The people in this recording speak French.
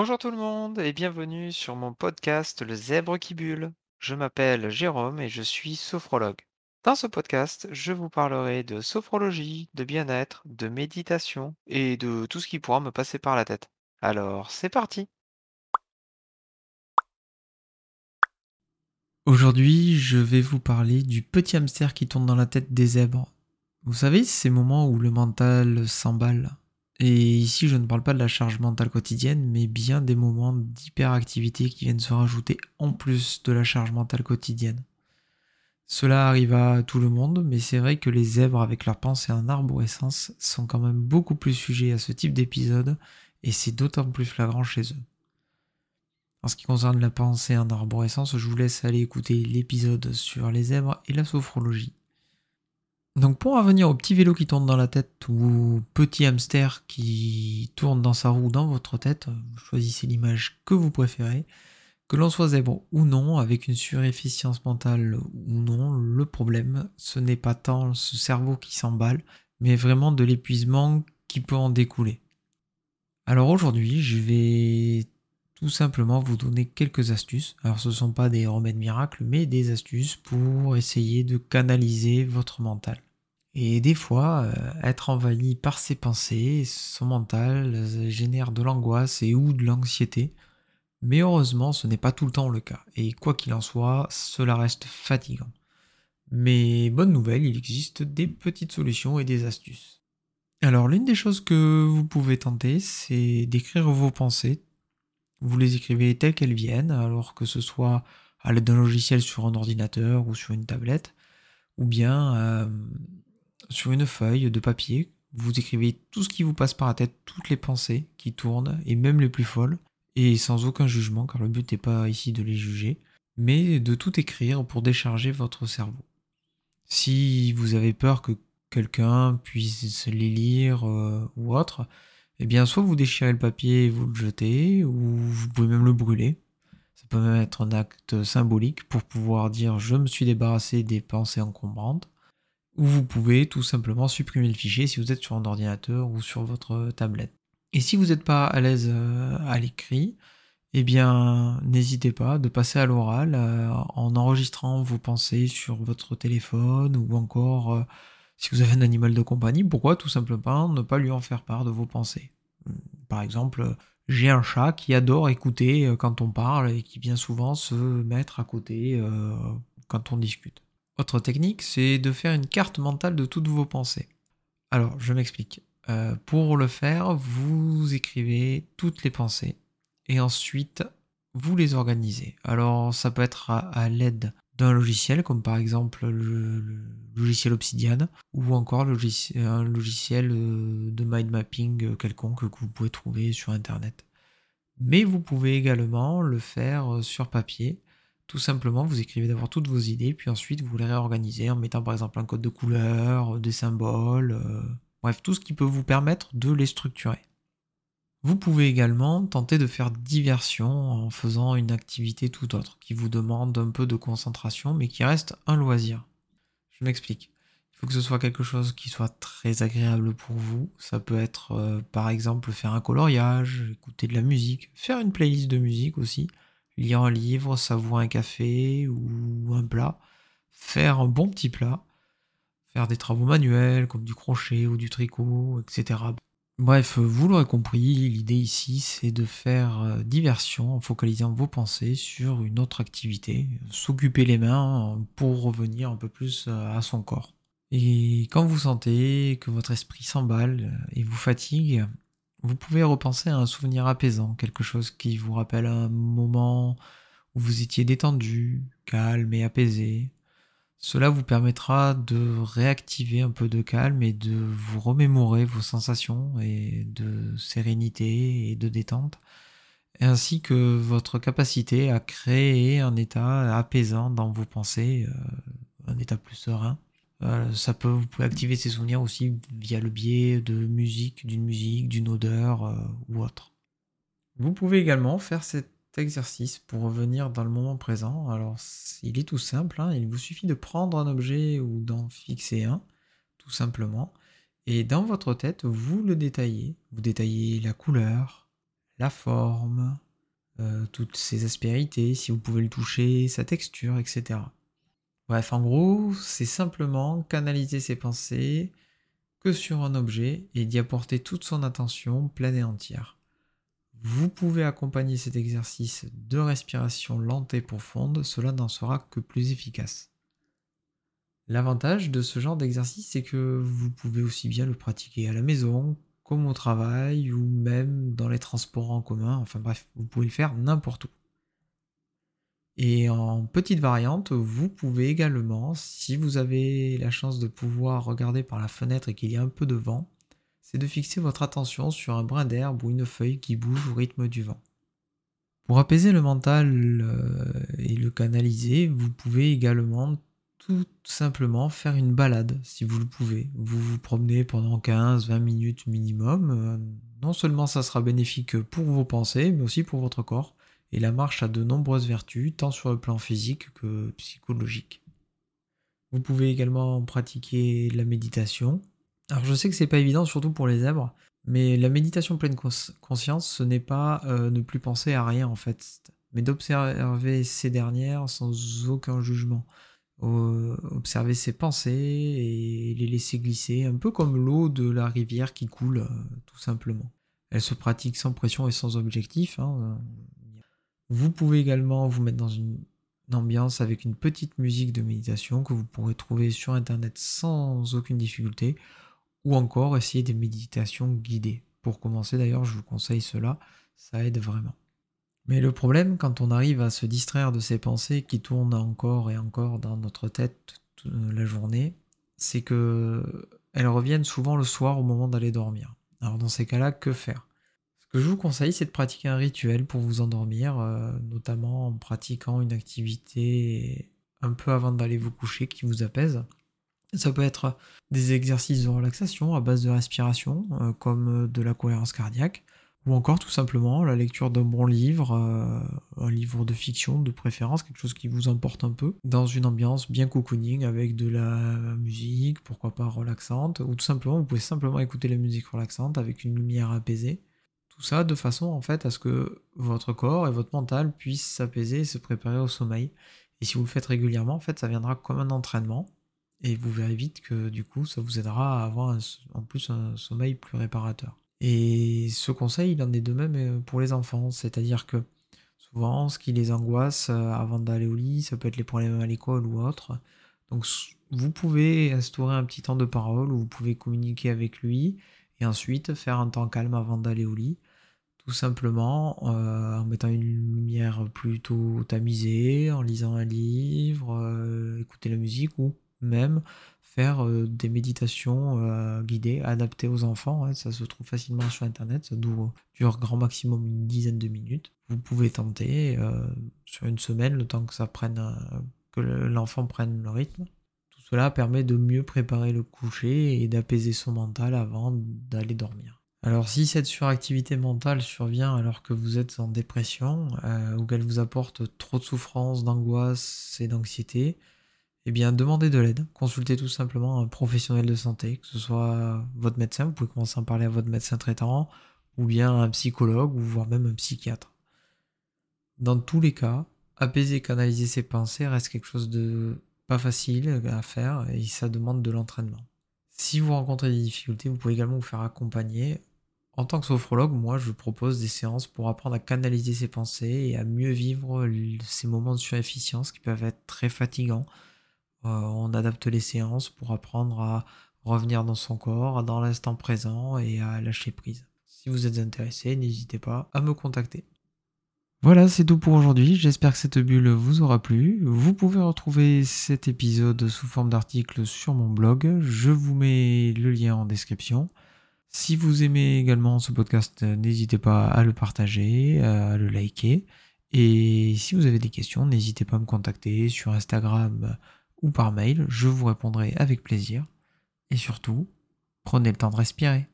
Bonjour tout le monde et bienvenue sur mon podcast Le Zèbre qui bulle. Je m'appelle Jérôme et je suis sophrologue. Dans ce podcast, je vous parlerai de sophrologie, de bien-être, de méditation et de tout ce qui pourra me passer par la tête. Alors, c'est parti Aujourd'hui, je vais vous parler du petit hamster qui tourne dans la tête des zèbres. Vous savez, ces moments où le mental s'emballe, et ici, je ne parle pas de la charge mentale quotidienne, mais bien des moments d'hyperactivité qui viennent se rajouter en plus de la charge mentale quotidienne. Cela arrive à tout le monde, mais c'est vrai que les zèbres avec leur pensée en arborescence sont quand même beaucoup plus sujets à ce type d'épisode, et c'est d'autant plus flagrant chez eux. En ce qui concerne la pensée en arborescence, je vous laisse aller écouter l'épisode sur les zèbres et la sophrologie. Donc pour revenir au petit vélo qui tourne dans la tête ou petit hamster qui tourne dans sa roue dans votre tête, choisissez l'image que vous préférez. Que l'on soit zèbre ou non, avec une surefficience mentale ou non, le problème, ce n'est pas tant ce cerveau qui s'emballe, mais vraiment de l'épuisement qui peut en découler. Alors aujourd'hui, je vais tout simplement vous donner quelques astuces. Alors ce ne sont pas des remèdes miracles, mais des astuces pour essayer de canaliser votre mental. Et des fois, euh, être envahi par ses pensées, son mental euh, génère de l'angoisse et ou de l'anxiété. Mais heureusement, ce n'est pas tout le temps le cas. Et quoi qu'il en soit, cela reste fatigant. Mais bonne nouvelle, il existe des petites solutions et des astuces. Alors l'une des choses que vous pouvez tenter, c'est d'écrire vos pensées vous les écrivez telles qu'elles viennent, alors que ce soit à l'aide d'un logiciel sur un ordinateur ou sur une tablette, ou bien euh, sur une feuille de papier. Vous écrivez tout ce qui vous passe par la tête, toutes les pensées qui tournent, et même les plus folles, et sans aucun jugement, car le but n'est pas ici de les juger, mais de tout écrire pour décharger votre cerveau. Si vous avez peur que quelqu'un puisse les lire euh, ou autre, eh bien, soit vous déchirez le papier et vous le jetez, ou vous pouvez même le brûler. Ça peut même être un acte symbolique pour pouvoir dire je me suis débarrassé des pensées encombrantes. Ou vous pouvez tout simplement supprimer le fichier si vous êtes sur un ordinateur ou sur votre tablette. Et si vous n'êtes pas à l'aise euh, à l'écrit, eh bien, n'hésitez pas de passer à l'oral euh, en enregistrant vos pensées sur votre téléphone ou encore euh, si vous avez un animal de compagnie, pourquoi tout simplement ne pas lui en faire part de vos pensées Par exemple, j'ai un chat qui adore écouter quand on parle et qui bien souvent se mettre à côté quand on discute. Autre technique, c'est de faire une carte mentale de toutes vos pensées. Alors, je m'explique. Euh, pour le faire, vous écrivez toutes les pensées et ensuite vous les organisez. Alors, ça peut être à l'aide d'un logiciel, comme par exemple le, logiciel Obsidian, ou encore un logiciel euh, de mind mapping euh, quelconque que vous pouvez trouver sur Internet. Mais vous pouvez également le faire sur papier. Tout simplement, vous écrivez d'abord toutes vos idées, puis ensuite vous les réorganisez en mettant par exemple un code de couleur, des symboles, bref, tout ce qui peut vous permettre de les structurer. Vous pouvez également tenter de faire diversion en faisant une activité tout autre qui vous demande un peu de concentration mais qui reste un loisir. Je m'explique. Il faut que ce soit quelque chose qui soit très agréable pour vous. Ça peut être euh, par exemple faire un coloriage, écouter de la musique, faire une playlist de musique aussi, lire un livre, savourer un café ou un plat, faire un bon petit plat, faire des travaux manuels comme du crochet ou du tricot, etc. Bref, vous l'aurez compris, l'idée ici c'est de faire euh, diversion en focalisant vos pensées sur une autre activité, s'occuper les mains pour revenir un peu plus euh, à son corps. Et quand vous sentez que votre esprit s'emballe euh, et vous fatigue, vous pouvez repenser à un souvenir apaisant, quelque chose qui vous rappelle un moment où vous étiez détendu, calme et apaisé, cela vous permettra de réactiver un peu de calme et de vous remémorer vos sensations et de sérénité et de détente, ainsi que votre capacité à créer un état apaisant dans vos pensées, euh, un état plus serein. Euh, ça peut, vous pouvez activer ces souvenirs aussi via le biais de musique, d'une musique, d'une odeur euh, ou autre. Vous pouvez également faire cette exercice pour revenir dans le moment présent. Alors, il est tout simple, hein. il vous suffit de prendre un objet ou d'en fixer un, tout simplement. Et dans votre tête, vous le détaillez. Vous détaillez la couleur, la forme, euh, toutes ses aspérités, si vous pouvez le toucher, sa texture, etc. Bref, en gros, c'est simplement canaliser ses pensées que sur un objet et d'y apporter toute son attention pleine et entière. Vous pouvez accompagner cet exercice de respiration lente et profonde, cela n'en sera que plus efficace. L'avantage de ce genre d'exercice, c'est que vous pouvez aussi bien le pratiquer à la maison, comme au travail, ou même dans les transports en commun, enfin bref, vous pouvez le faire n'importe où. Et en petite variante, vous pouvez également, si vous avez la chance de pouvoir regarder par la fenêtre et qu'il y a un peu de vent, c'est de fixer votre attention sur un brin d'herbe ou une feuille qui bouge au rythme du vent. Pour apaiser le mental euh, et le canaliser, vous pouvez également tout simplement faire une balade si vous le pouvez. Vous vous promenez pendant 15-20 minutes minimum. Euh, non seulement ça sera bénéfique pour vos pensées, mais aussi pour votre corps. Et la marche a de nombreuses vertus, tant sur le plan physique que psychologique. Vous pouvez également pratiquer la méditation, alors je sais que c'est pas évident, surtout pour les zèbres, mais la méditation pleine conscience, ce n'est pas euh, ne plus penser à rien en fait, mais d'observer ces dernières sans aucun jugement. observer ses pensées et les laisser glisser, un peu comme l'eau de la rivière qui coule, euh, tout simplement. Elle se pratique sans pression et sans objectif. Hein. Vous pouvez également vous mettre dans une ambiance avec une petite musique de méditation que vous pourrez trouver sur internet sans aucune difficulté ou encore essayer des méditations guidées. Pour commencer d'ailleurs, je vous conseille cela, ça aide vraiment. Mais le problème, quand on arrive à se distraire de ces pensées qui tournent encore et encore dans notre tête toute la journée, c'est que elles reviennent souvent le soir au moment d'aller dormir. Alors dans ces cas-là, que faire? Que je vous conseille, c'est de pratiquer un rituel pour vous endormir, euh, notamment en pratiquant une activité un peu avant d'aller vous coucher qui vous apaise. Ça peut être des exercices de relaxation à base de respiration, euh, comme de la cohérence cardiaque, ou encore tout simplement la lecture d'un bon livre, euh, un livre de fiction de préférence, quelque chose qui vous importe un peu, dans une ambiance bien cocooning avec de la musique, pourquoi pas relaxante, ou tout simplement vous pouvez simplement écouter la musique relaxante avec une lumière apaisée. Tout ça de façon en fait à ce que votre corps et votre mental puissent s'apaiser et se préparer au sommeil. Et si vous le faites régulièrement, en fait, ça viendra comme un entraînement et vous verrez vite que du coup, ça vous aidera à avoir en plus un sommeil plus réparateur. Et ce conseil, il en est de même euh, pour les enfants, c'est-à-dire que souvent, ce qui les angoisse euh, avant d'aller au lit, ça peut être les problèmes à l'école ou autre. Donc, vous pouvez instaurer un petit temps de parole où vous pouvez communiquer avec lui et ensuite faire un temps calme avant d'aller au lit. Tout simplement euh, en mettant une lumière plutôt tamisée, en lisant un livre, écouter la musique ou même faire euh, des méditations euh, guidées, adaptées aux enfants. Hein, ça se trouve facilement sur Internet, ça dure, grand maximum une dizaine de minutes. Vous pouvez tenter euh, sur une semaine, le temps que ça prenne, que l'enfant prenne le rythme. Tout cela permet de mieux préparer le coucher et d'apaiser son mental avant d'aller dormir. Alors si cette suractivité mentale survient alors que vous êtes en dépression ou qu'elle vous apporte trop de souffrance, d'angoisse et d'anxiété, eh bien, demandez de l'aide. Consultez tout simplement un professionnel de santé, que ce soit votre médecin, vous pouvez commencer à en parler à votre médecin traitant, ou bien un psychologue, ou voire même un psychiatre. Dans tous les cas, apaiser et canaliser ses pensées reste quelque chose de pas facile à faire et ça demande de l'entraînement. Si vous rencontrez des difficultés, vous pouvez également vous faire accompagner. En tant que sophrologue, moi, je propose des séances pour apprendre à canaliser ses pensées et à mieux vivre ces moments de surefficience qui peuvent être très fatigants euh, on adapte les séances pour apprendre à revenir dans son corps, dans l'instant présent et à lâcher prise. Si vous êtes intéressé, n'hésitez pas à me contacter. Voilà, c'est tout pour aujourd'hui. J'espère que cette bulle vous aura plu. Vous pouvez retrouver cet épisode sous forme d'article sur mon blog. Je vous mets le lien en description. Si vous aimez également ce podcast, n'hésitez pas à le partager, à le liker. Et si vous avez des questions, n'hésitez pas à me contacter sur Instagram ou par mail, je vous répondrai avec plaisir. Et surtout, prenez le temps de respirer.